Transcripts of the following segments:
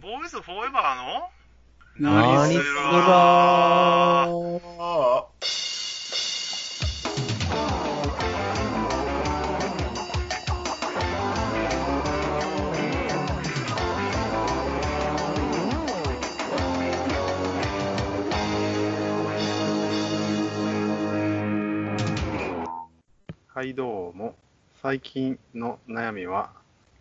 ボーイズフォーエバーの？何すするらあはい、どうも。最近の悩みは、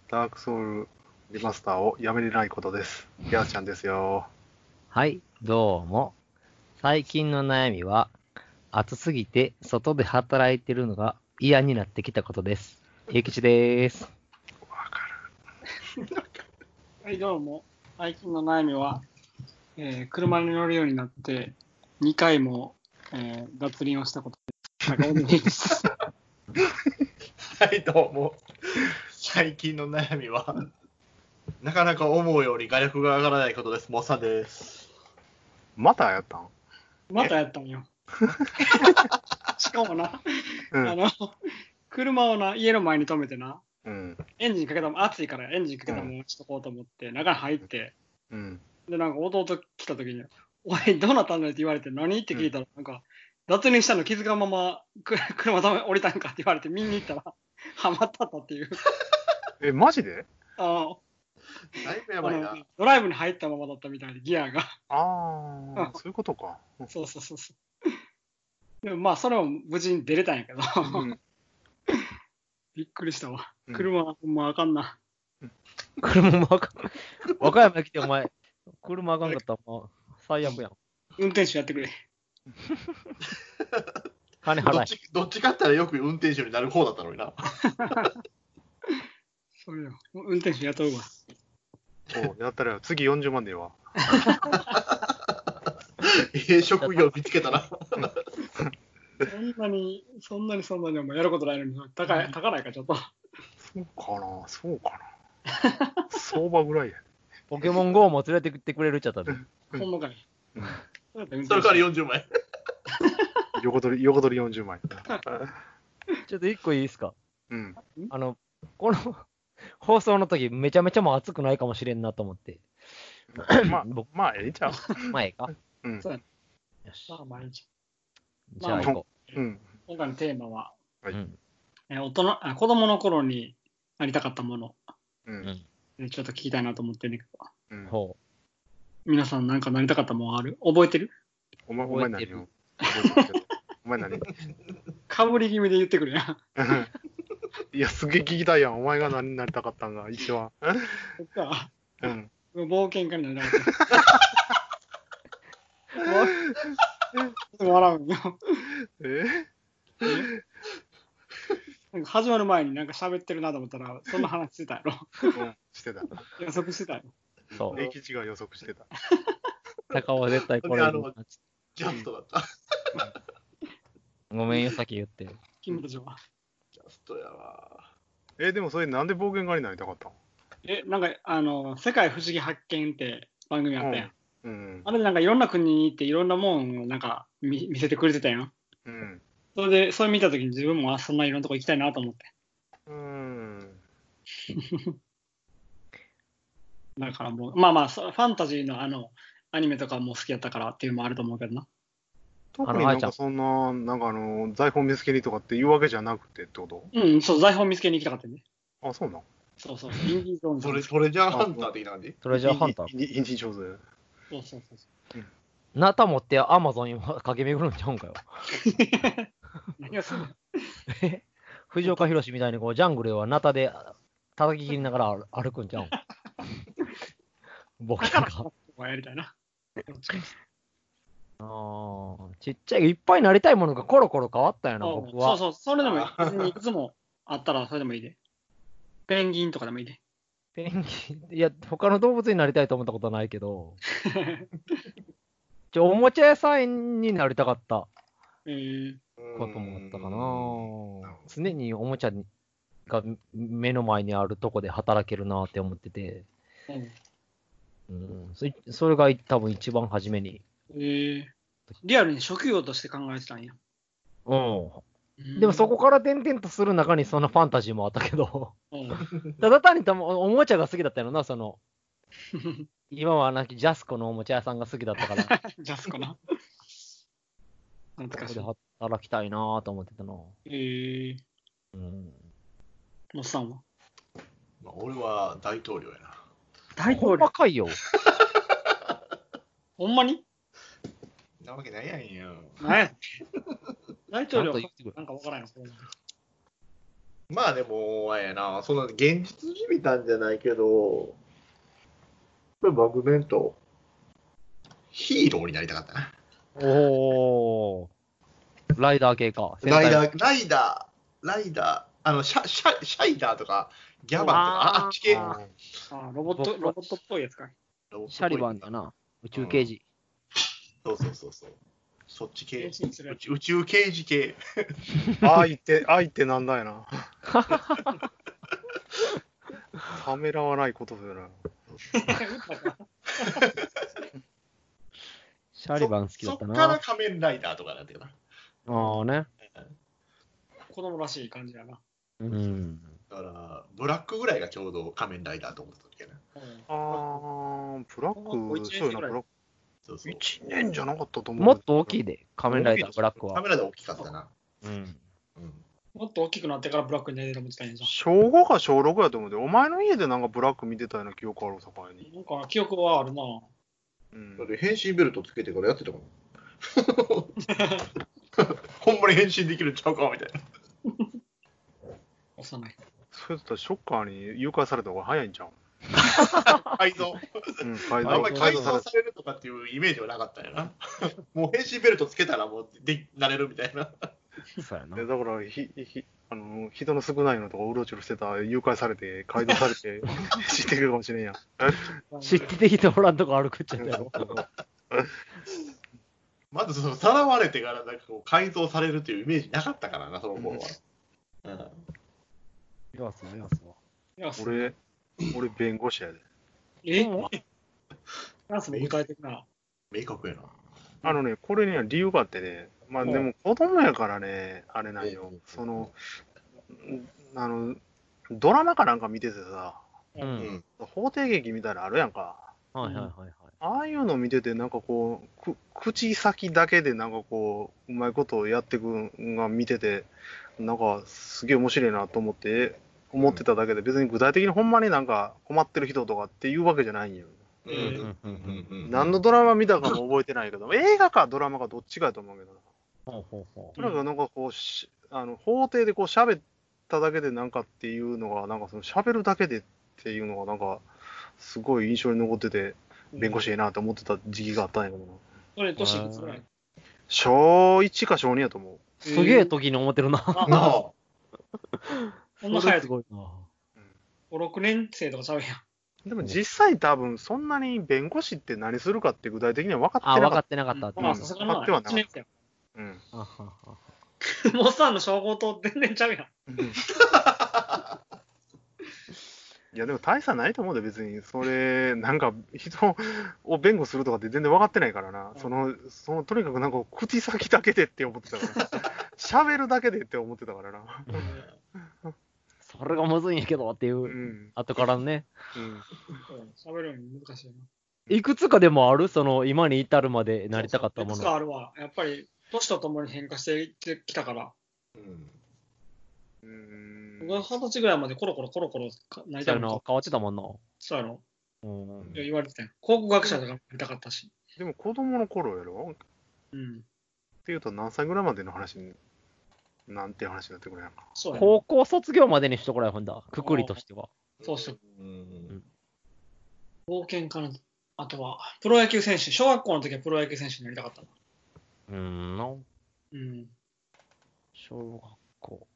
ダークソウルリマスターをやめれないことです。ギャーちゃんですよ。はい、どうも。最近の悩みは、暑すぎて外で働いてるのが嫌になってきたことです。平吉です。わかはい、どうも。最近の悩みは、えー車に乗るようになって、2回も、えー脱輪をしたことです。はい、どうも。最近の悩みは、なかなか思うより画力が上がらないことです。モッサンです。る。またやったん？またやったんよ。しかもな、うん。あの、車をな、家の前に止めてな、うん。エンジンかけたも暑いからエンジンかけたもんしとこうと思って、中に入って、うん。で、なんか弟来た時に、おい、どうなったんだよって言われて、何って聞いたら、なんか、脱輪したの気づかんまま、く 車止め降りたんかって言われて、見に行ったら、ハマったったっていう。え、マジで？あのだいぶやばいなドライブに入ったままだったみたいで、ギアが。ああ、そういうことか。そうそうそうそう。でもまあ、それも無事に出れたんやけど、うん。びっくりしたわう。ん車はほんまあかんな。車もあかん。和歌山来てお前、車あかんかったらもう最悪やん。運転手やってくれ。ど金払え。っちどっちかって言ったらよく運転手になる方だったのにな。そうよ。運転手雇うわ。そう、やったら次40万でいいわ。ええ職業見つけたな。そんなに、そんなにそんなにお前やることないのに、高い、高ないか、ちょっと。そうかな、そうかな。相場ぐらいや。ポケモン GO も連れてってくれるっちゃったほんまかい。うんそれから転手40万円。横取り、横取り40万 ちょっと一個いいですか？円。うん。あの、この放送の時めちゃめちゃもう暑くないかもしれんなと思って。まあ、僕まあ、ええちゃう。前か。うん。そうやよし。まあ、毎日。じゃあ行こうん。今回のテーマは。えー大人あ子供の頃になりたかったもの、う。うんちょっと聞きたいなと思ってるんだけど、うん。ほ皆さんなんかなりたかったものある？覚えてる？お前、お前覚えてる何よ。覚えてるお前何？かぶり気味で言ってくるやん。いや、すげえ聞きたいやん。お前が何になりたかったんが、一番。そっか、うん。冒険家になりたかった。笑うんよ。え？なんか始まる前になんか喋ってるなと思ったら、そんな話してたやろ。うん、してた。予測してたよ。う。そう。英吉が予測してた。高尾は絶対これあのジャストだった。ごめんよ、先言って。君たちは。ジャストやわ。え、でもそれなんで冒険家になりたかったえ、なんか、あの、世界不思議発見って番組あったやん。うん。あれでなんかいろんな国に行っていろんなもんをなんか見見せてくれてたやん。うん。それで、それ見たときに自分もあそんないろんなとこ行きたいなと思って。うん。だからもう、まあまあ、そファンタジーのあの、アニメとかも好きやったからっていうのもあると思うけどな。特になんかそんな、なんかあの、財宝見つけにとかっていうわけじゃなくてってこと？うん、そう、財宝見つけに行きたかったね。あ、そうなん？そうそう、インディ・ジョーンズ。トレトレジャーハンター的な感じトレジャーハンター。インディジョーズ。そうそうそうナタ持ってアマゾンに駆け巡るんちゃうんかよ。そう。何がするの？え？藤岡弘みたいにこうジャングルはナタで叩き切りながら歩歩くんちゃうん？僕なんか。やりたいな。あーちっちゃい、いっぱいなりたいものがコロコロ変わったよな、僕は。そうそう、それでもいい。別にいくつもあったらそれでもいいで。ペンギンとかでもいいで。ペンギン、いや、他の動物になりたいと思ったことないけど、ちょおもちゃ屋さんになりたかったえー、こともあったかな。常におもちゃにが目の前にあるとこで働けるなって思ってて、うんうん、それが多分一番初めに。えー、リアルに職業として考えてたんや。うん。うんでもそこから転々とする中にそのファンタジーもあったけど、うんただ単にたもおもちゃが好きだったよな、その、今はなきジャスコのおもちゃ屋さんが好きだったから、こ ジャスコな。懐かしいこで。働きたいなぁと思ってたな。えー、うん。モスさんは？まあ、俺は大統領やな。ほんまかいよ。ほんまに？なわけないやんよ。何や大統領なんかわからんよ。まあでも、あれやな、その現実に見たんじゃないけど、これバグメント、ヒーローになりたかったな。おー。ライダー系か。ー。ライダー、ライダー、ライダー、あの、シャシャシャイダーとか、ギャバンとか、ああっち系。ああロボット、ロボットっぽいやつか。シャリバンだな。宇宙刑事。そうそうそうそう。そっち系宇宙刑事系。愛って、愛ってなんだよな。ためらわないことだよな。シャリバン好きだったそっからな。仮面ライダーとかなんていうかな。ああね。子供らしい感じやな。うん。だから、ブラックぐらいがちょうど仮面ライダーと思った時やな。うんあー、ブラック、そうやな、ブラッそうそうク。1年じゃなかったと思う。もっと大きいで、仮面ライダー、ブラックは。カメラで大きかったな。うん。うん。もっと大きくなってからブラックになりたいと思ってたんやじゃ小5か小6やと思うで、お前の家でなんかブラック見てたような記憶あるさかいに。ん。なんか記憶はあるな。うんだって変身ベルトつけてからやってたもん。ほんまに変身できるんちゃうかみたいな。幼い。それだったらショッカーに誘拐された方が早いんじゃん。改造。うん、改あんまり改造され造されるとかっていうイメージはなかったんやな。もう変身ベルトつけたらもうでなれるみたいな。そうやなで。だからひひあの、人の少ないのとかうろちょろしてたら誘拐されて、改造されて、知ってくるかもしれんやん。知ってきておらんとこ歩くっちゃったよ。まずそのさらわれてからなんかこう改造されるっていうイメージなかったからな、その頃は。うん。いや、俺、俺弁護士やで。え？うんなんすも具体的な。明確やな。あのね、これには理由があってね、まあでも子供やからね、あれなんようん。その、んあの、ドラマかなんか見ててさ、う。うんん。法廷劇みたいなのあるやんか。はいはいはいはい。ああいうの見てて、なんかこう、く口先だけでなんかこう、うまいことをやっていくのが見てて、なんかすげえ面白いなと思って、思ってただけで、別に具体的にほんまになんか困ってる人とかっていうわけじゃないんよ。うん。うん。うん。うん。何のドラマ見たかも覚えてないけど、映画かドラマかどっちかやと思うけどな。ほうほうほうなん。かなん。かこうし、あの法廷でこう喋っただけでなん。かっていうのが、なん。かその喋るだけでっていうのがなん。か、すごい印象に残ってて、弁護士ええなと思ってた時期があったん。やけどな。それ、年いくつぐらい小1か小2やと思う。すげえ時に思ってるな。なあこん。な早いすごいな。5、6年生とかちゃうやん。でも実際多分そんなに弁護士って何するかって具体的には分かあ、ってなかっ分かってなかったっていう。まあ、うんさすがにな。買ってはなかった。1年生やた。うん。あははモッサンの称号と全然ちゃうやん。いやでも大差ないと思うで別に。それなんか人を弁護するとかって全然分かってないからな、うん。そのそのとにかくなんか口先だけでって思ってたから。喋るだけでって思ってたからなそれがむずいんやけどっていうう、ん、後からね。うん、うん喋るのに難しいな。いくつかでもあるその、今に至るまでなりたかったもいくつかの。あるわ。やっぱり、年とともに変化してきたから、うんうん僕は二十歳ぐらいまでコロコロコロコロかなりたいなそうやな、変わってたもんな。そうやろうんいや言われてたよ。考古学者とかなりたかったし。でも子供の頃やろ？ってうん。いうと何歳ぐらいまでの話になんていう話になってくるやんかそうやな。高校卒業までにしとこらよ、ほんだ。くくりとしては。そうそう。うん冒険家の、あとは、プロ野球選手。小学校の時はプロ野球選手になりたかったな。うん、な。うん。小学校。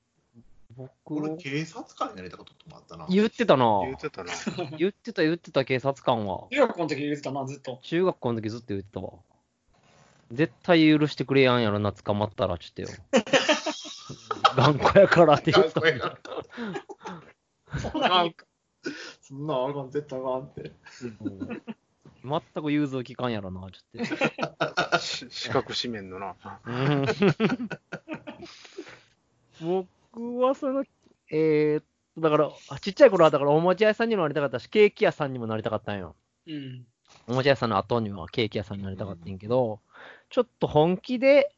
僕俺、警察官になりたかったこともあったな。言ってたな。言ってたな 言ってた言ってた警察官は。中学校の時言ってたな、ずっと。中学校の時ずっと言ってたわ。絶対許してくれやんやろな、捕まったら、ちょっとよ。頑固やからって言ってた。そんなにそんなんあかん、絶対あかんって。うん全く融通きかんやろな、ちょっし四角四面のなと。うん僕はその、えーっと、だから、あちっちゃい頃はだからおもちゃ屋さんにもなりたかったし、ケーキ屋さんにもなりたかったんよ。うん。おもちゃ屋さんの後にはケーキ屋さんになりたかったんやけど、ちょっと本気で、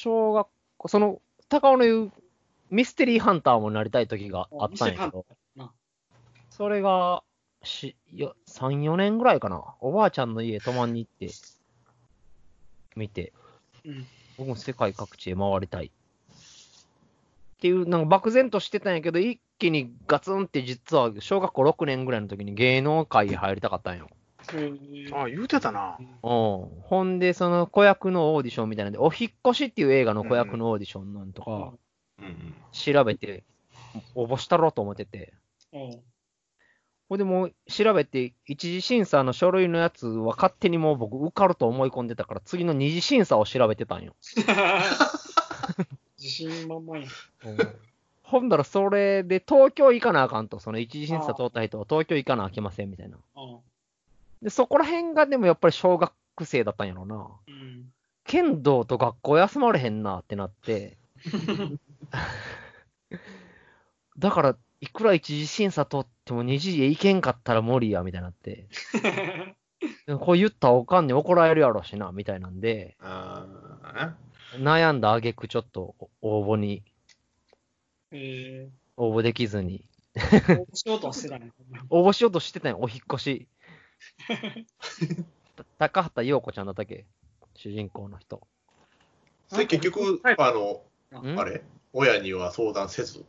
小学校、その、高尾の言うミステリーハンターもなりたい時があったんやけど、な。それが、し、よ、3、4年ぐらいかな。おばあちゃんの家泊まんに行って、見て、うん。僕も世界各地へ回りたい。っていう、なんか漠然としてたんやけど、一気にガツンって実は小学校6年ぐらいの時に芸能界へ入りたかったんよ。へえあ、言うてたな。うん。ほんで、その子役のオーディションみたいなんで、お引っ越しっていう映画の子役のオーディションなんとか、うん調べて、応募したろうと思ってて。ほんでもう調べて、一次審査の書類のやつは勝手にもう僕受かると思い込んでたから、次の二次審査を調べてたんよ。自信満々や。ほんだらそれで東京行かなあかんと、その一次審査通った人は東京行かなあきませんみたいな。うん。で、そこら辺がでもやっぱり小学生だったんやろな。うん。剣道と学校休まれへんなってなって、だから、いくら一次審査通っても二次へ行けんかったら無理や、みたいになって。こう言ったらおかんに怒られるやろしな、みたいなんで、悩んだ挙句ちょっと応募に、え応募できずに、ー、しようとはしてたね。応募しようとしてたんよ、お引っ越し。た 高畑陽子ちゃんだったっけ？主人公の人。それ結局、はいあの、ん？あれ？親には相談せず？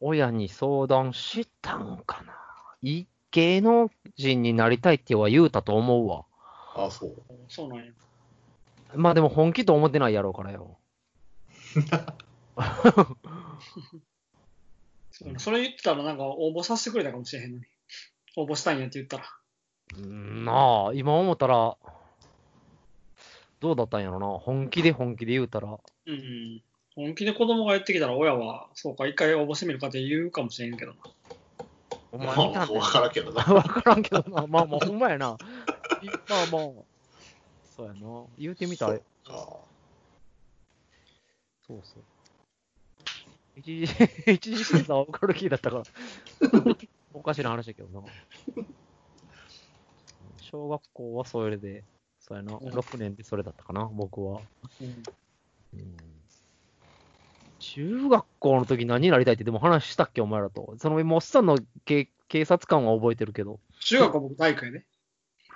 親に相談したんかな？い芸能人になりたいっては言うたと思うわ。ああ、そう。そうなんや。まあでも本気と思ってないやろうからよ。それ言ってたらなんか応募させてくれたかもしれへんのに。応募したいんやって言ったら。うんなあ、今思ったら、どうだったんやろな。本気で本気で言うたら。うんうん。本気で子供がやってきたら親は、そうか、一回応募してみるかって言うかもしれんけどな。おまあ、前見たんだよわからんけどな。わからんけどな。まあまあ、ほんまやな。いまあまあ。そうやな。言うてみたら、あそうそう。一時、一時審査は受かる気だったから。おかしな話だけどな。小学校はそれで、そうやな。6年でそれだったかな、僕は。うん。うん中学校の時何になりたいってでも話したっけ、お前らと。その、もうおっさんの警警察官は覚えてるけど。中学は僕大工やで。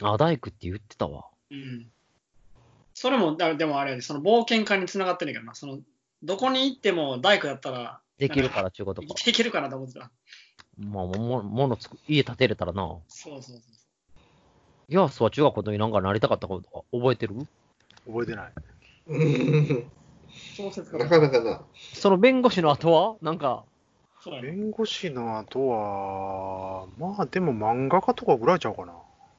あ、大工って言ってたわ。うん。それも、だでもあれその冒険家につながってんねんけどな。その、どこに行っても大工やったら、できるからっていうことか生き。るかなと思ってた。まあ、も、ものつく、家建てれたらな。そうそうそう。いや、そう、中学校の時なんかなりたかったこと覚えてる？覚えてない。な家かなかな。その弁護士の後は？なんか。弁護士の後は、まあでも漫画家とかぐらいちゃうかな。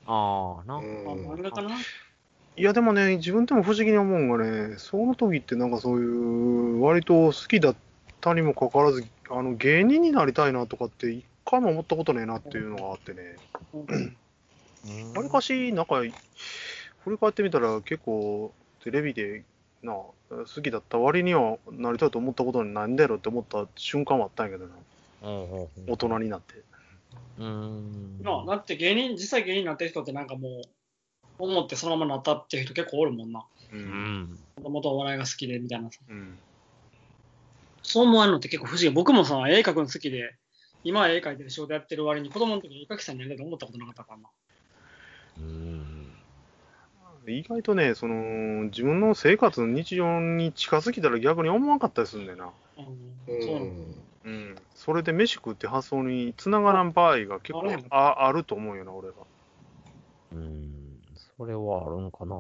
ああ、な。あ、漫画かな？いやでもね、自分でも不思議に思うんがね、その時ってなんかそういう、割と好きだったにもかかわらず、あの芸人になりたいなとかって一回も思ったことねえなっていうのがあってね、うんわりかし、なんか、振り返ってみたら結構テレビでな、好きだった割にはなりたいと思ったことにないんだろうって思った瞬間はあったんやけどな、うんうんうん大人になって。うーん。なあだって芸人、実際芸人になってる人ってなんかもう、思ってそのままなったっていう人結構おるもんな。もともとお笑いが好きでみたいな。うん。そう思われるのって結構不思議。僕もさ、絵描くの好きで、今は絵描いてる仕事やってる割に子供の時に絵描きさんになりたいと思ったことなかったからな。うん。意外とね、その、自分の生活の日常に近づきたら逆に思わんかったりするんだよな。うん、そうん。それで飯食うって発想に繋がらん場合が結構あるああると思うよな、俺は。うん。それはあるんかな。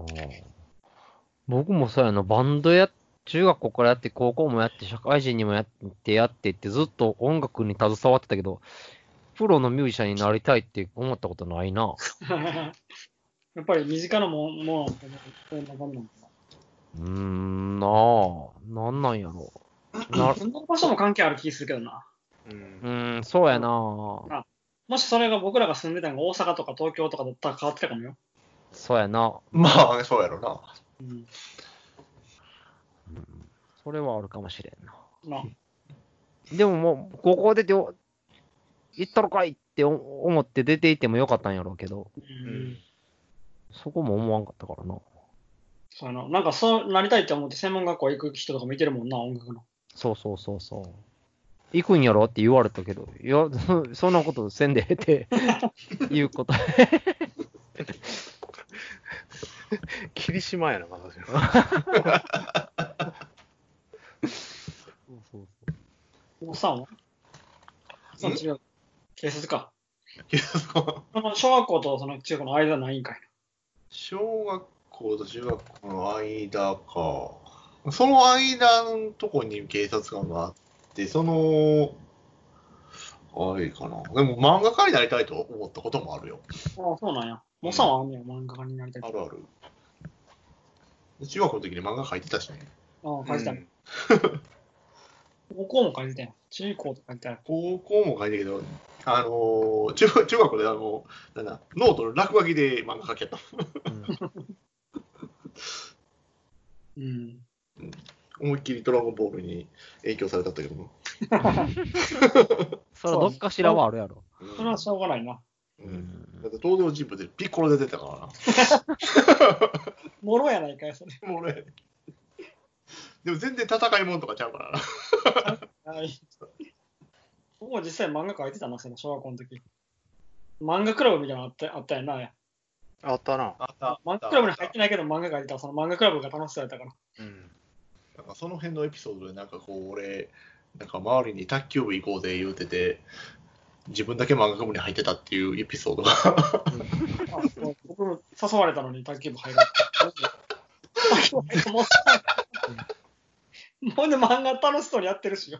僕もそうやな、バンドや、中学校からやって、高校もやって、社会人にもやって、やってって、ずっと音楽に携わってたけど、プロのミュージシャンになりたいって思ったことないな。やっぱり身近なもん、ものってそんな感じなのかうーん、なあ、なんなんやろ。な な。そんな場所も関係ある気するけどな。うんん、そうやな。もしそれが僕らが住んでたのが大阪とか東京とかだったら変わってたかもよ。そうやな。まあ、そうやろな。うん。それはあるかもしれんな。なでももう、高校出て、お行ったろかいってお思って出て行ってもよかったんやろうけど、うん。そこも思わんかったからな。そうやな。なんかそうなりたいって思って専門学校行く人とかもいてるもんな、音楽の。そうそうそうそう。行くんやろって言われたけど、いや、そ そんなことせんでええって いうこと。霧島やな、私は。そうそうおっさんは？その違う。警察か。けどそのその小学校とその中学校の間ないんかい小学校と中学校の間か。その間のとこに警察官があって、その、あれかな。でも漫画家になりたいと思ったこともあるよ。な。ああ、そうなんや。おっさんはあんねや、漫画家になりたい。あるある。中学校の時に漫画描いてたしね。ああ、書いてたねうん。高校も書いてたやん。中高とか書いてある。高校も書いてたけど、あのー中中学校であの、なんだ、ノートの落書きで漫画描きやった。うんうん。思いっきりドラゴンボールに影響されたったけども。それはどっかしらはあるやろ。うんそれはしょうがないな。う。うんんだって登場人物でピッコロで出てたから もろやないかい、それ。な。もう俺。でも全然戦いもんとかちゃうからな。はい。僕も実際漫画描いてたな、その小学校の時。漫画クラブみたいなのあったあったやんな。あったな。あった漫画クラブに入ってないけど漫画描いてた。その漫画クラブが楽しそうやったから。うん。なんかその辺のエピソードでなんかこう俺なんか周りに卓球部行こうぜ言うてて自分だけ漫画部に入ってたっていうエピソードがあそう僕も誘われたのに卓球部入ろうって。卓球部入って もうほんで漫画楽しそうにやってるしよ。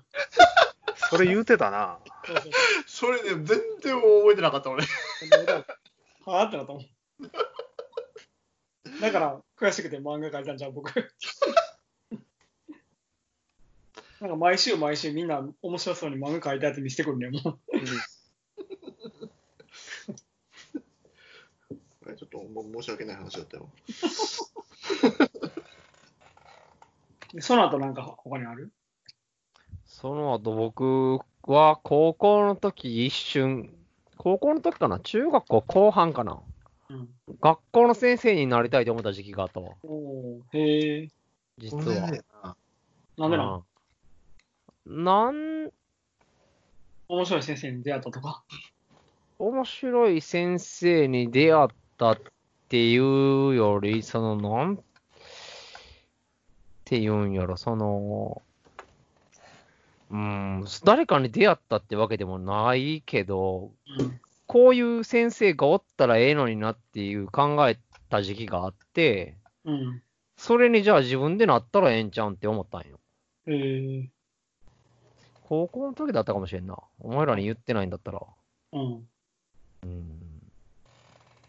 それ言うてたな。それね全然覚えてなかった俺はぁってなったもん。だから悔しくて漫画描いたんじゃん、僕。なんか毎週毎週みんな面白そうに漫画描いたやつ見せてくるね、もう。ちょっとも申し訳ない話だったよ でその後なんか他にある？その後僕は高校の時一瞬、高校の時かな？中学校後半かな？うん。学校の先生になりたいと思った時期があったわ。おーへえ。実は。なんでなんなん、面白い先生に出会ったとか？面白い先生に出会ったっていうより、その、なんて言うんやろ、その、うん、誰かに出会ったってわけでもないけど、うん。こういう先生がおったらええのになっていう考えた時期があって、うん。それにじゃあ自分でなったらええんちゃうんって思ったんよ。へえ。高校の時だったかもしれんな。お前らに言ってないんだったら。うん。うん。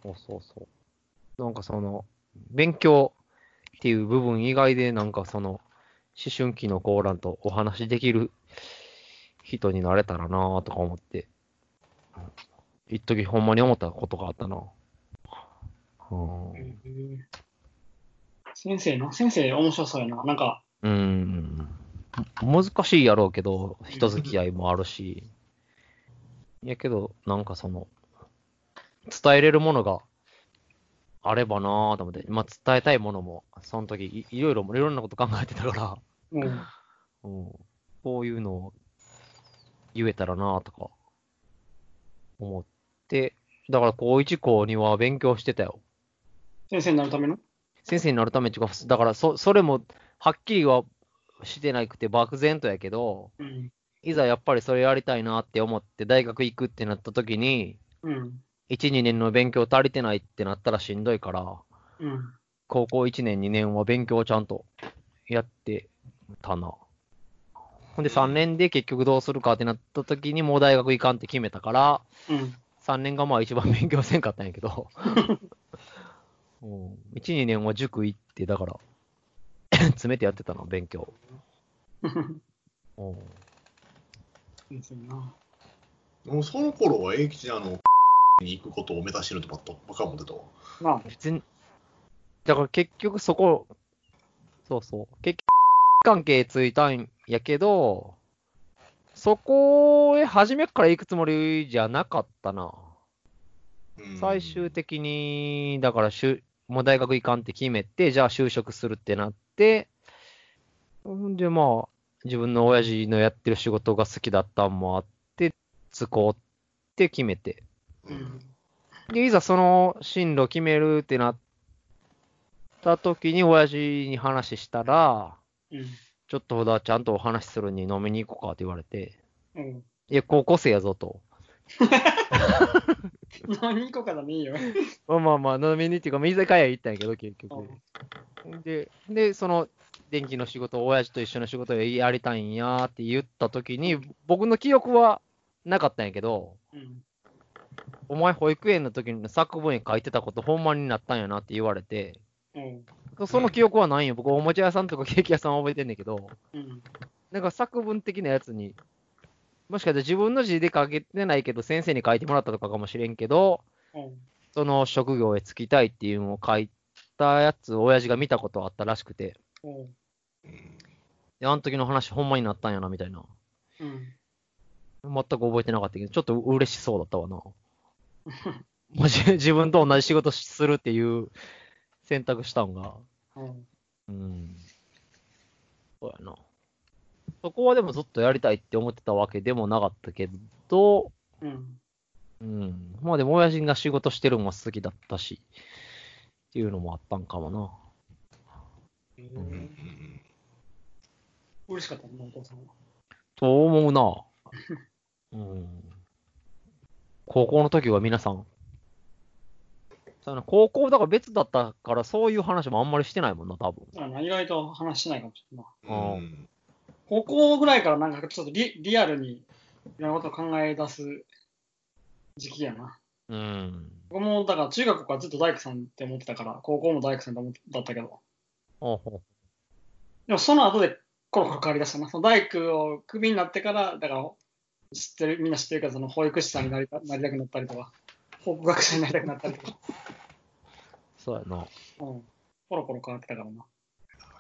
そうそうそう。なんかその、勉強っていう部分以外で、なんかその、思春期の子らんとお話しできる人になれたらなぁとか思って、一時ほんまに思ったことがあったな。先生な。先生面白そうやな。なんか、うん。難しいやろうけど、人付き合いもあるし。やけど、なんかその、伝えれるものがあればなぁと思って、まあ伝えたいものも、その時いいろいろ、いろんなこと考えてたかうん。ら、うん、こういうのを言えたらなぁとか、思って、だから高1高2は勉強してたよ。先生になるための？先生になるためっていうか、だからそ、それも、はっきりはしてなくて漠然とやけど、うん。いざやっぱりそれやりたいなって思って大学行くってなった時に、うん。1、2年の勉強足りてないってなったらしんどいから、うん。高校1年、2年は勉強をちゃんとやってたな。ほんで3年で結局どうするかってなった時にもう大学行かんって決めたから、うん。3年がまあ一番勉強せんかったんやけど、うん、1、2年は塾行って、だから、詰めてやってたな、勉強。うん先生な。もうその頃は永吉あの に行くことを目指してるとばっか思ってたわなあ。別に、だから結局そこ、そうそう、結局関係ついたんやけど、そこへ初めから行くつもりじゃなかったな。うん最終的に、だからしゅ、もう大学行かんって決めて、じゃあ就職するってなって、んで、まあ、自分の親父のやってる仕事が好きだったんもあって、つこうって決めて。うんで、いざその進路決めるってなった時に、親父に話したら、うん。ちょっとほどちゃんとお話しするに飲みに行こうかって言われて、うん。いや、高校生やぞと。何個かだねいいよ。まあまあまあ、飲みにっていうか、まあ居酒屋行ったんやけど、結局。で、で、その、電気の仕事、親父と一緒の仕事をやりたいんやって言った時に、僕の記憶はなかったんやけど、うん。お前保育園の時に作文に書いてたことほんまになったんやなって言われて、うん。その記憶はないよ。僕、おもちゃ屋さんとかケーキ屋さんは覚えてんねんけど、うん。なんか作文的なやつに、もしかしたら自分の字で書けてないけど、先生に書いてもらったとかかもしれんけど、うん。その職業へ就きたいっていうのを書いたやつ、親父が見たことあったらしくて、うん。うんで、あの時の話ほんまになったんやな、みたいな。うん。全く覚えてなかったけど、ちょっと嬉しそうだったわな。も し自分と同じ仕事するっていう選択したんが。うん。うん。そうやな。そこはでもずっとやりたいって思ってたわけでもなかったけど、うん。うん。まあでも親父が仕事してるのも好きだったし、っていうのもあったんかもな。うんうん嬉しかったね、お父さんは。と思うな。うん。高校の時は皆さん。そうやな高校だから別だったからそういう話もあんまりしてないもんな、多分。あの意外と話しないかもしれないな。うんうん高校ぐらいからなんかちょっとリリアルにいろんなことを考え出す時期やな。うん。僕もだから中学からずっと大工さんって思ってたから、高校も大工さんだったけど、ほうほでもその後でコロコロ変わりだしたな。その大工をクビになってから、だから知ってる、みんな知ってるけど、その保育士さんになりたなりたくなったりとか、法学者になりたくなったりとか、そうやな。うん、コロコロ変わってたからな。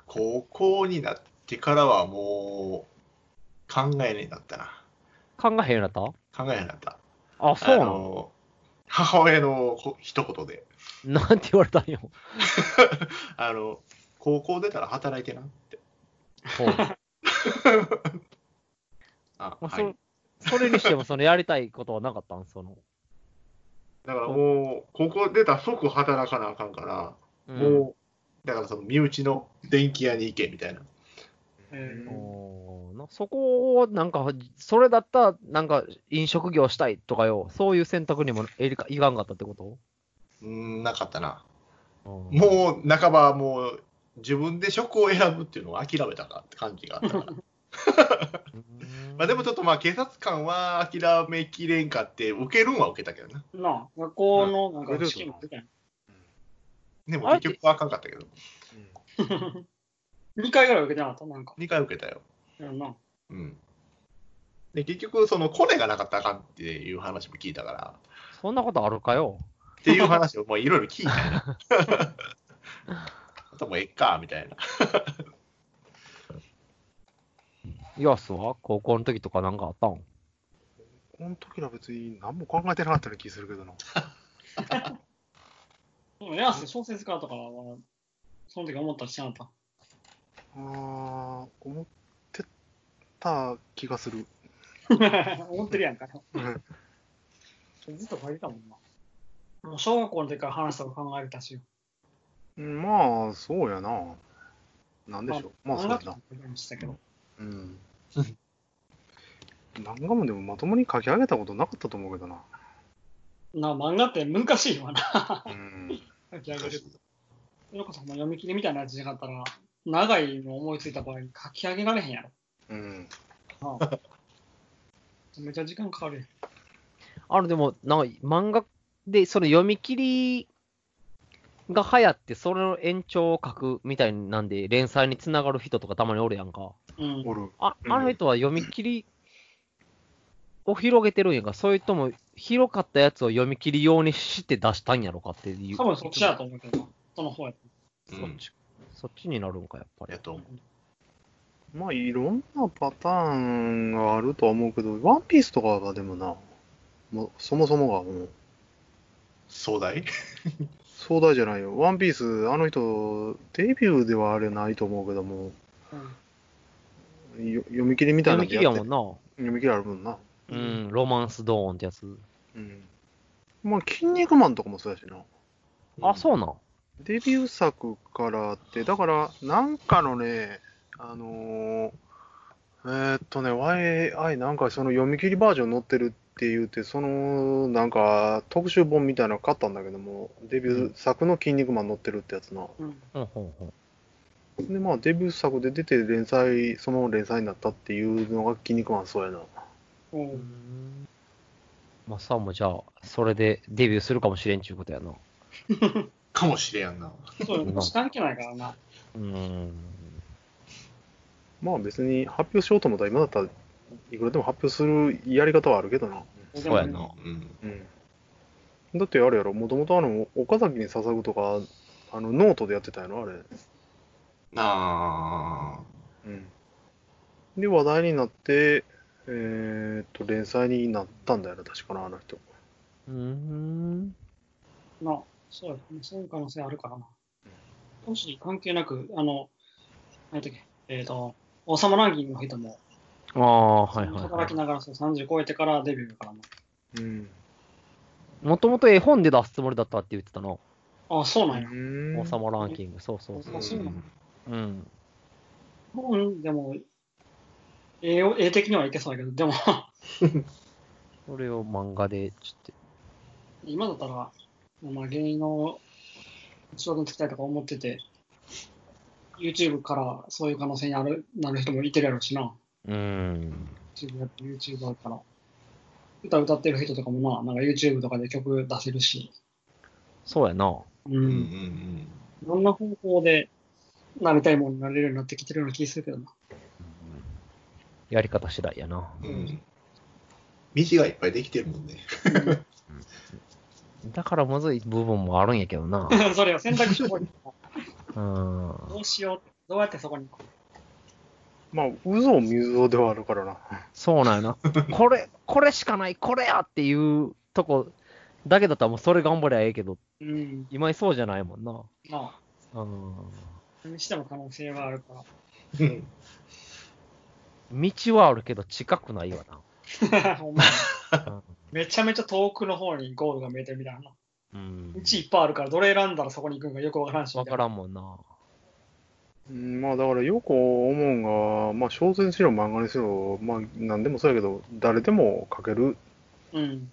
高校になってからはもう考えねえなったな。考えへんようになった？考えへんなった。あ、そうなの？の母親のこ一言で、なんて言われたんよ。あの、高校出たら働いてなって。ほう。あ、まあはい。そそれにしても、そのやりたいことはなかったん？その。だからもう、高校出たら即働かなあかんから、うん。もう、だからその身内の電気屋に行けみたいな。えーおー。なそこを、なんか、それだったら、なんか、飲食業したいとかよ、そういう選択にもえりかいかんかったってこと？うーん、なかったな。ももう、半ばもう、自分で職を選ぶっていうのを諦めたかって感じがあったから。まあでもちょっとまあ警察官は諦めきれんかって、受けるんは受けたけどな。なあ、学校のなんか試験も出た。でも結局はあかんかったけど、2回ぐらい受けてなかった？なんか。2回受けたよ。やんな。うん。で、結局、そのコネがなかったらあかんっていう話も聞いたから、そんなことあるかよ。っていう話をもういろいろ聞いたよな。あともうえっか、みたいな。イワスは？高校の時とかなんかあったん？この時は別に何も考えてなかったような気するけどな。でも、エアス小説家とかは、その時思ったりしなかった？あー思ってた気がする。思ってるやんか。うんずっと書いてたもんな。もう小学校の時から話とか考えてたし。うんまあ、そうやな。なんでしょう。まあ、そうやな。したけど。うん。漫画もでもまともに書き上げたことなかったと思うけどな。な漫画って難しいわな。うん。書き上げる。それこそもう読み切りみたいなやつじゃなかったら、長いの思いついた場合、書き上げられへんやろ。うん。なあめちゃ時間かかる。あの、でも、なんか、漫画で、その読み切りが流行って、それの延長を書くみたいなんで、連載につながる人とかたまにおるやんか。うん。おる。あ、うんあの人は読み切りを広げてるんやか、それとも、広かったやつを読み切り用にして出したんやろかっていう。多分そっちやと思うけどな。その方やと。うんそっち、そっちになるんか、やっぱりや。と思う。まあ、いろんなパターンがあるとは思うけど、ワンピースとかがでもな、もうそもそもがもう、壮大？壮大じゃないよ。ワンピース、あの人、デビューではあれないと思うけども、うんよ読み切りみたいな読み切りやもんな。な。読み切りあるもんな。うん、ロマンスドーンってやつ。うん。まあ、筋肉マンとかもそうやしな。あ、そうなん。デビュー作からって、だから、なんかのね、あのーえーっとね、YI なんかその読み切りバージョン載ってるって言って、そのなんか特集本みたいなの買ったんだけども、デビュー作の筋肉マン載ってるってやつな。うん。で、まあデビュー作で出て連載、そのまま連載になったっていうのが筋肉マンそうやな。うんまあ、さもじゃあ、それでデビューするかもしれんちゅうことやな。かもしれやんな。そう、年関係ないからな。うん。まあ別に発表しようと思ったら今だったらいくらでも発表するやり方はあるけどな。そうやな。うん。うん。だってあれやろ、もともとあの、岡崎に捧ぐとか、あの、ノートでやってたやろ、あれ。あうん。で、話題になって、えーっと、連載になったんだよな、確かな、あの人。うーん。な、そうやね。そういう可能性あるからな。年関係なく、あの、何だっけ、えっ、と、王様ランキングの人も、ああ、はいはい、は働きながらそう30超えてからデビューだからな。うん。い。もともと絵本で出すつもりだったって言ってたな。あ、そうなんや。王様ランキング。そうそうそう。あそうなのうん。本でも、絵を絵的にはいけそうやけど、でも、それを漫画で、ちょっ今だったら、まあ、芸人の仕事に就きたいとか思ってて、YouTube からそういう可能性になるなる人もいてるやろうしな。と。うん。YouTube やって YouTuber から。歌歌ってる人とかもな、なんか YouTube とかで曲出せるし、そうやな。ううんうんん。いろんな方法でなりたいものになれるようになってきてるような気がするけどな。やり方次第やな。うん。うん。道がいっぱいできてるもんね。だからむずい部分もあるんやけどな。それを選択肢をうん。どうしよう、どうやってそこに。まあ、渦を水をではあるからな。そうなんやな。これ、これしかない、これやっていうとこだけだったらもうそれ頑張りゃええけど、うん。今そうじゃないもんな。まあ、うん。にしても可能性はあるから。うん。道はあるけど近くないわ ほんまな。めちゃめちゃ遠くの方にゴールが見えてるみたいな。うん。道いっぱいあるから、どれ選んだらそこに行くんかよくわからんし。わからんもんな。うん、まあ、だからよく思うんが、まあ、小説にしろ漫画にしろ、まあ、なんでもそうやけど、誰でも書けるうん。うん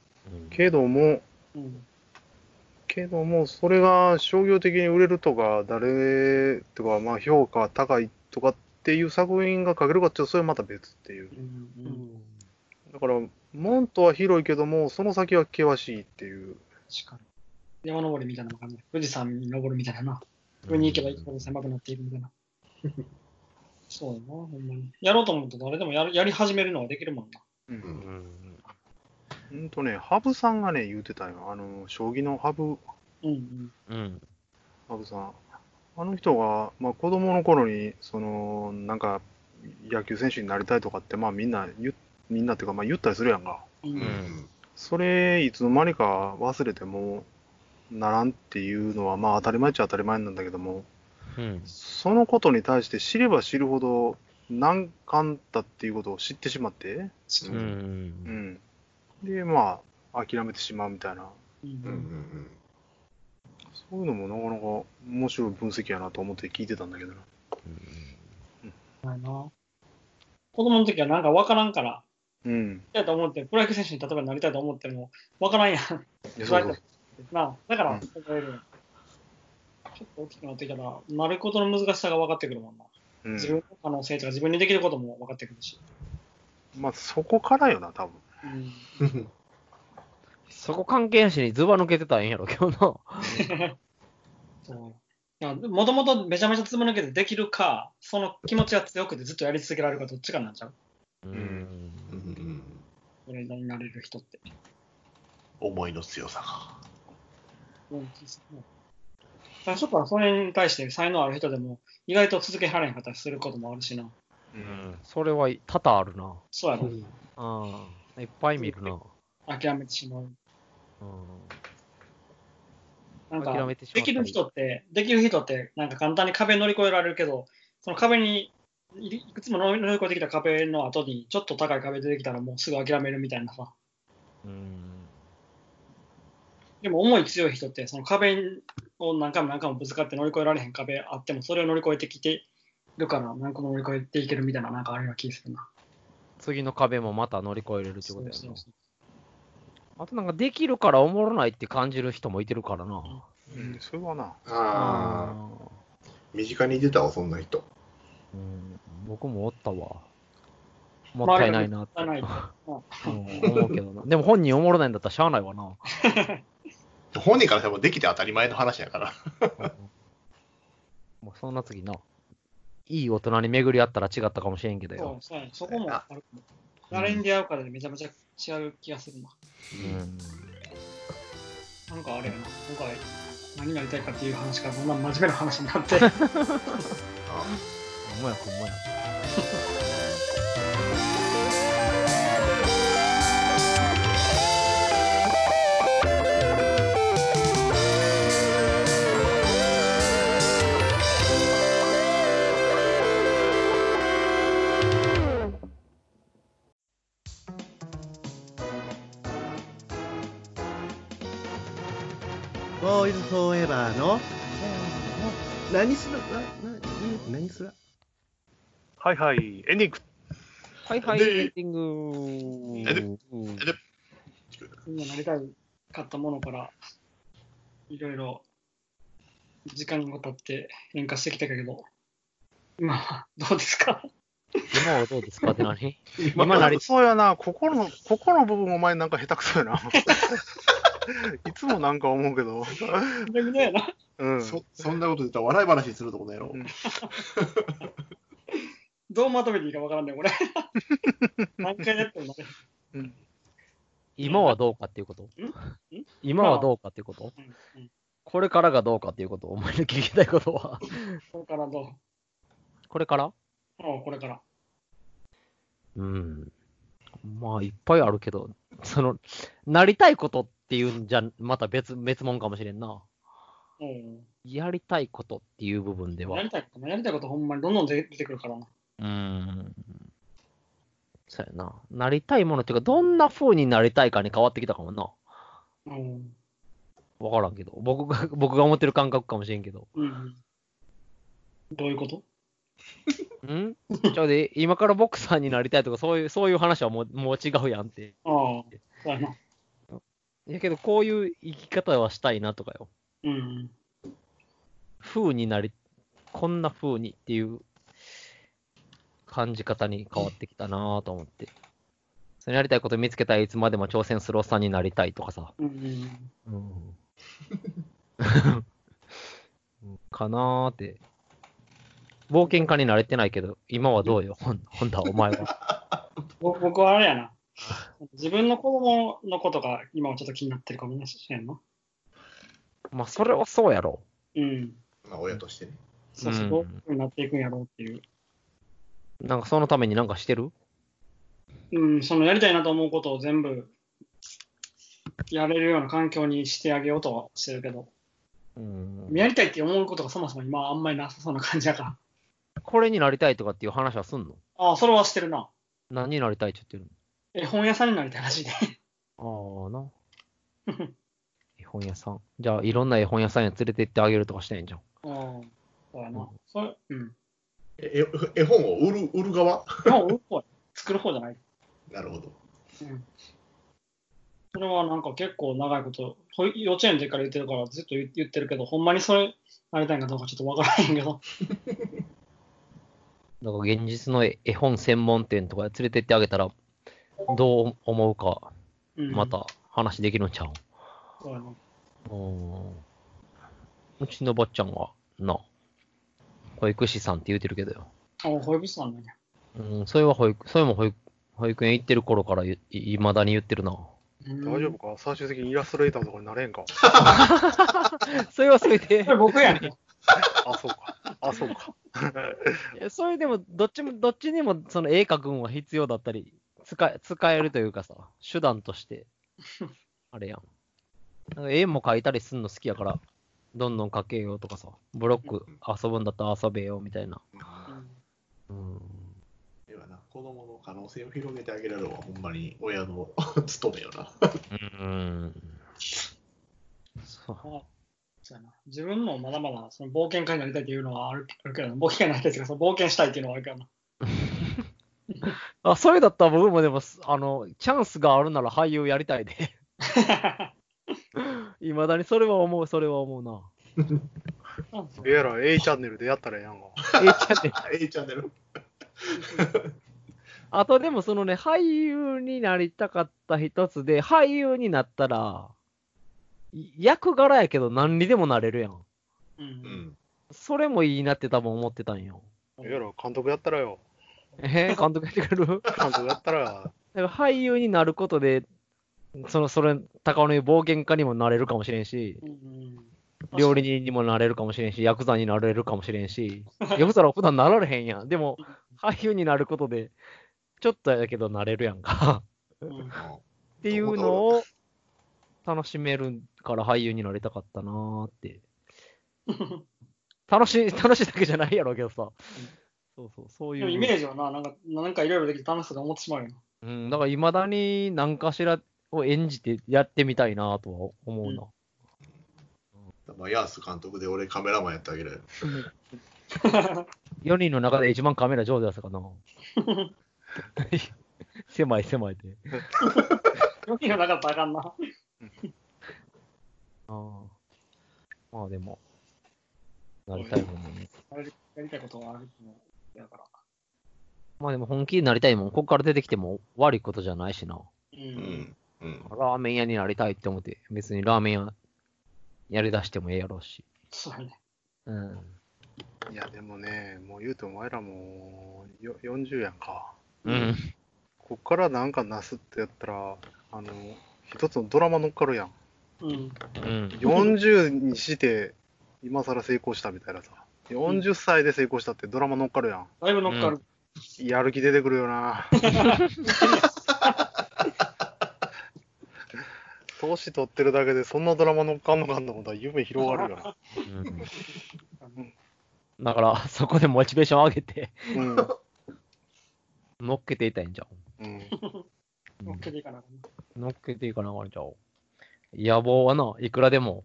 けども、うん。けども、それが商業的に売れるとか、誰とか、まあ、評価高いとかっていう作品が書けるかっていうと、それはまた別っていうう。ん。だから、門とは広いけども、その先は険しいっていう。確かに。山登りみたいなのがね、富士山に登るみたいなな。上に行けば行くほど狭くなっていくみたいな。そうだな、ほんまに。やろうと思うと誰でもやるやり始めるのはできるもんな。う。うんん。うんとね、羽生さんがね、言うてたよ。あの、将棋の羽生、うんうん。羽生さん。あの人が、まあ、子供の頃に、その、なんか、野球選手になりたいとかって、まあ、みんなみんなっていうか、まあ、言ったりするやんか。うん。それ、いつの間にか忘れても、ならんっていうのは、まあ、当たり前っちゃ当たり前なんだけども、うん。そのことに対して知れば知るほど難関だっていうことを知ってしまって、う。うんん。で、まあ、諦めてしまうみたいな、うんうん。うん。そういうのもなかなか面白い分析やなと思って聞いてたんだけどな。ないな。子供の時はなんかわからんから、うん。やと思って、プロ野球選手に例えばなりたいと思っても、わからんやん。いやそうそうな あ、だから覚えるやん。ちょっと大きくなってきたら、なることの難しさが分かってくるもんな。うん自分の可能性とか自分にできることも分かってくるし。まあ、そこからよな、多分。うん。そこ関係なしにズバ抜けてたらええんやろ、今日の。もともとめちゃめちゃつぶ抜けてできるか、その気持ちが強くてずっとやり続けられるかどっちかになっちゃう。うん。うん。それになれる人って。思いの強さが。うん最初からそれに対して才能ある人でも意外と続けられへんかったりすることもあるしな。うん。それは多々あるな。そうやろ。うん。いっぱい見るな。諦めてしまう。うん。なんかできる人って、できる人って、なんか簡単に壁乗り越えられるけど、その壁に、いいくつも乗り越えてきた壁の後に、ちょっと高い壁出てきたらもうすぐ諦めるみたいなさ。うん。でも思い強い人って、その壁を何回も何回もぶつかって乗り越えられへん壁あっても、それを乗り越えてきてるから、何個も乗り越えていけるみたいな、なんかあるような気がするな。次の壁もまた乗り越えれるってそことやな。あとなんかできるからおもろないって感じる人もいてるからな。うん、それはな。ああ、あ身近に出たわ、そんな人。うん、僕もおったわ。もったいないなって。もったいない うん思うけどな。でも本人おもろないんだったらしゃあないわな。本人からしてもできて当たり前の話やから。もうそんな次な。いい大人に巡り合ったら違ったかもしれんけどよ。そうそうそこもある。誰に出会うからでめちゃめちゃ違う気がするな。うん。なんかあれやな、今回何になりたいかっていう話から、そんな真面目な話になって。ほんまやほんまや。フォーエバーの何するなな何する？はいはい、エンディング。はいはい、でエンディング。えでうん。えで。みんななりたいかったものから、いろいろ時間が経って変化してきたけど、今はどうですか？今はどうですか？って何？今なり、そうやな、ここの、ここの部分お前なんか下手くそやな。いつもなんか思うけど。ぐだぐだやな。うん。そそんなこと言ったら笑い話するとこねやろ。うん どうまとめていいかわからんねこれ。何回やってもね。うん今はどうかっていうこと？ん？今はどうかっていうこと？うんうんこれからがどうかっていうこと？お前の聞きたいことはこれからどう？これから？ああこれから。うん。まあ、いっぱいあるけど、その、なりたいことっていうんじゃ、また別、別物かもしれんな。うんやりたいことっていう部分ではやり。たいこと、やりたいことほんまにどんどん出てくるからな。うーん。そうやな。なりたいものっていうか、どんな風になりたいかに変わってきたかもな。うん。わからんけど。僕が、僕が思ってる感覚かもしれんけど。うん。どういうこと？ん？じゃあで、今からボクサーになりたいとか、そういう、そういう話はもう、もう違うやんって。ああ、そうやな。やけど、こういう生き方はしたいなとかよ。うん。風になり、こんな風にっていう感じ方に変わってきたなぁと思って。それやりたいこと見つけたらいつまでも挑戦するおっさんになりたいとかさ。うん。うん。かなーって。冒険家になれてないけど、今はどうよ、ほん ほんだ、お前は。ぼ僕はあれやな。自分の子供のことが今はちょっと気になってるかもしれんな。まあ、それはそうやろ。うん。まあ、親としてね。そうそう、うんどういうふうになっていくんやろうっていう。なんかそのためになんかしてる？うん、そのやりたいなと思うことを全部やれるような環境にしてあげようとはしてるけど、うん。やりたいって思うことがそもそも今あんまりなさそうな感じやから。これになりたいとかっていう話はすんの？ああ、それはしてるな。何になりたいって言ってる 絵本屋さんになりたいらしいああな。絵本屋さん。じゃあ、いろんな絵本屋さんに連れて行ってあげるとかしたいんじゃん。ああ、そうやな。それ、うん。え絵絵本を売る売る側？でも売る方や作る方じゃない。なるほど。うん。それはなんか結構長いこと、幼稚園の時から言ってるからずっと言言ってるけど、ほんまにそれなりたいんかどうかちょっとわからへんけど。だから現実の絵絵本専門店とか連れてってあげたら、どう思うか、うん、また話できるんちゃうそうやな。うん。うちのばっちゃんは、な、保育士さんって言うてるけどよ。あ、保育士さんなんや。うん、それは保育、それも保育、保育園行ってる頃からい、いまだに言ってるな。大大丈夫か？最終的にイラストレーターとかになれんか？それはそれでこれ、僕やねん。あ、そうか。あ、そうか。えそれでも、どっちも、どっちにも、その絵描くんは必要だったり、使え、使えるというかさ、手段として、あれやん。なんか絵も描いたりすんの好きやから、どんどん描けようとかさ、ブロック遊ぶんだったら遊べようみたいな。うんうん。ではな、子供の可能性を広げてあげるのは、ほんまに親の 務めよな。うん。そう。まあそうやな自分もまだまだその冒険家になりたいっていうのはあるあるけどな、冒険家になりたいっていうか、その冒険したいっていうのはあるけどな。あ、それだったら僕もでも、あの、チャンスがあるなら俳優やりたいで。いまだにそれは思う、それは思うな。ええやろ、A チャンネルでやったらええやんか。ええちゃんね A チャンネル。あとでもそのね、俳優になりたかった一つで、俳優になったら、い役柄やけど何にでもなれるやん。う。うんん。それもいいなって多分思ってたんよ。ええやろ、監督やったらよ。えー、監督やってくれる？監督やったら、ら俳優になることで、その、それ、高尾の言う冒険家にもなれるかもしれんし、うんうん料理人にもなれるかもしれんし、ヤクザになれるかもしれんし、ヤクザは普段なられへんやん。でも、俳優になることで、ちょっとやけどなれるやんか。うんっていうのを楽しめるから俳優になりたかったなーって。楽しい、楽しいだけじゃないやろうけどさ。そうそう、そういう。イメージはな、なんか、なんかいろいろできて楽しそうと思ってしまうよな。うん、だから未だに何かしらを演じてやってみたいなとは思うな。まあ、ヤース監督で俺カメラマンやってあげる。4人の中で一番カメラ上手やったかな。狭い狭いで。余計なかったらあかんな。ああ。まあでも、なりたいもんね。やりたいことはあるのだから。まあでも本気になりたいもん、ここから出てきても悪いことじゃないしな。う。うんん。うん。ラーメン屋になりたいって思って、別にラーメン屋やりだしてもええやろうし。そうやね。うん。いや、でもね、もう言うてお前らもうよ40やんか。うん。こっからなんかなすってやったら、あの、一つのドラマ乗っかるやん。うん。うん。40にして、今更成功したみたいなさ。40歳で成功したってドラマ乗っかるやん。だいぶ乗っかる。やる気出てくるよな。年取ってるだけでそんなドラマ乗っかんのかんと思ったら夢広がるよな。うんだから、そこでモチベーション上げて、うん。乗っけていたいんじゃう？ん。ん。乗っけていかな。乗っけていかなあかんちゃう？野望はな、いくらでも。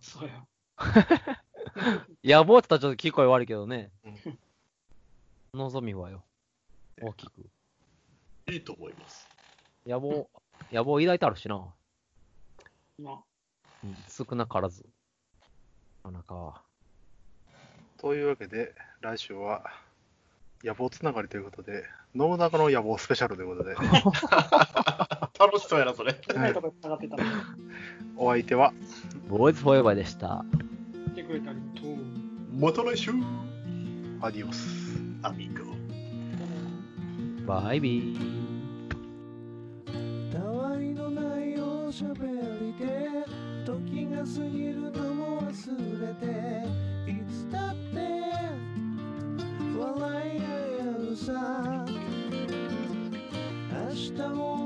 そうや。野望って言ったらちょっと聞こえ悪いけどねうん。望みはよ。大きく。いいと思います。野望、野望抱いてあるしな。まうん、少なからず。なかなか。というわけで、来週は野望つながりということで、信長の野望スペシャルということで、楽しそうやな、それ。お相手は、ボーイズフォーエバーでした。くれてありがとう。また来週アディオス。アミゴ。バイビー。たわいのないおしゃべりで時が過ぎるのも忘れていつだって笑い合えるさ明日を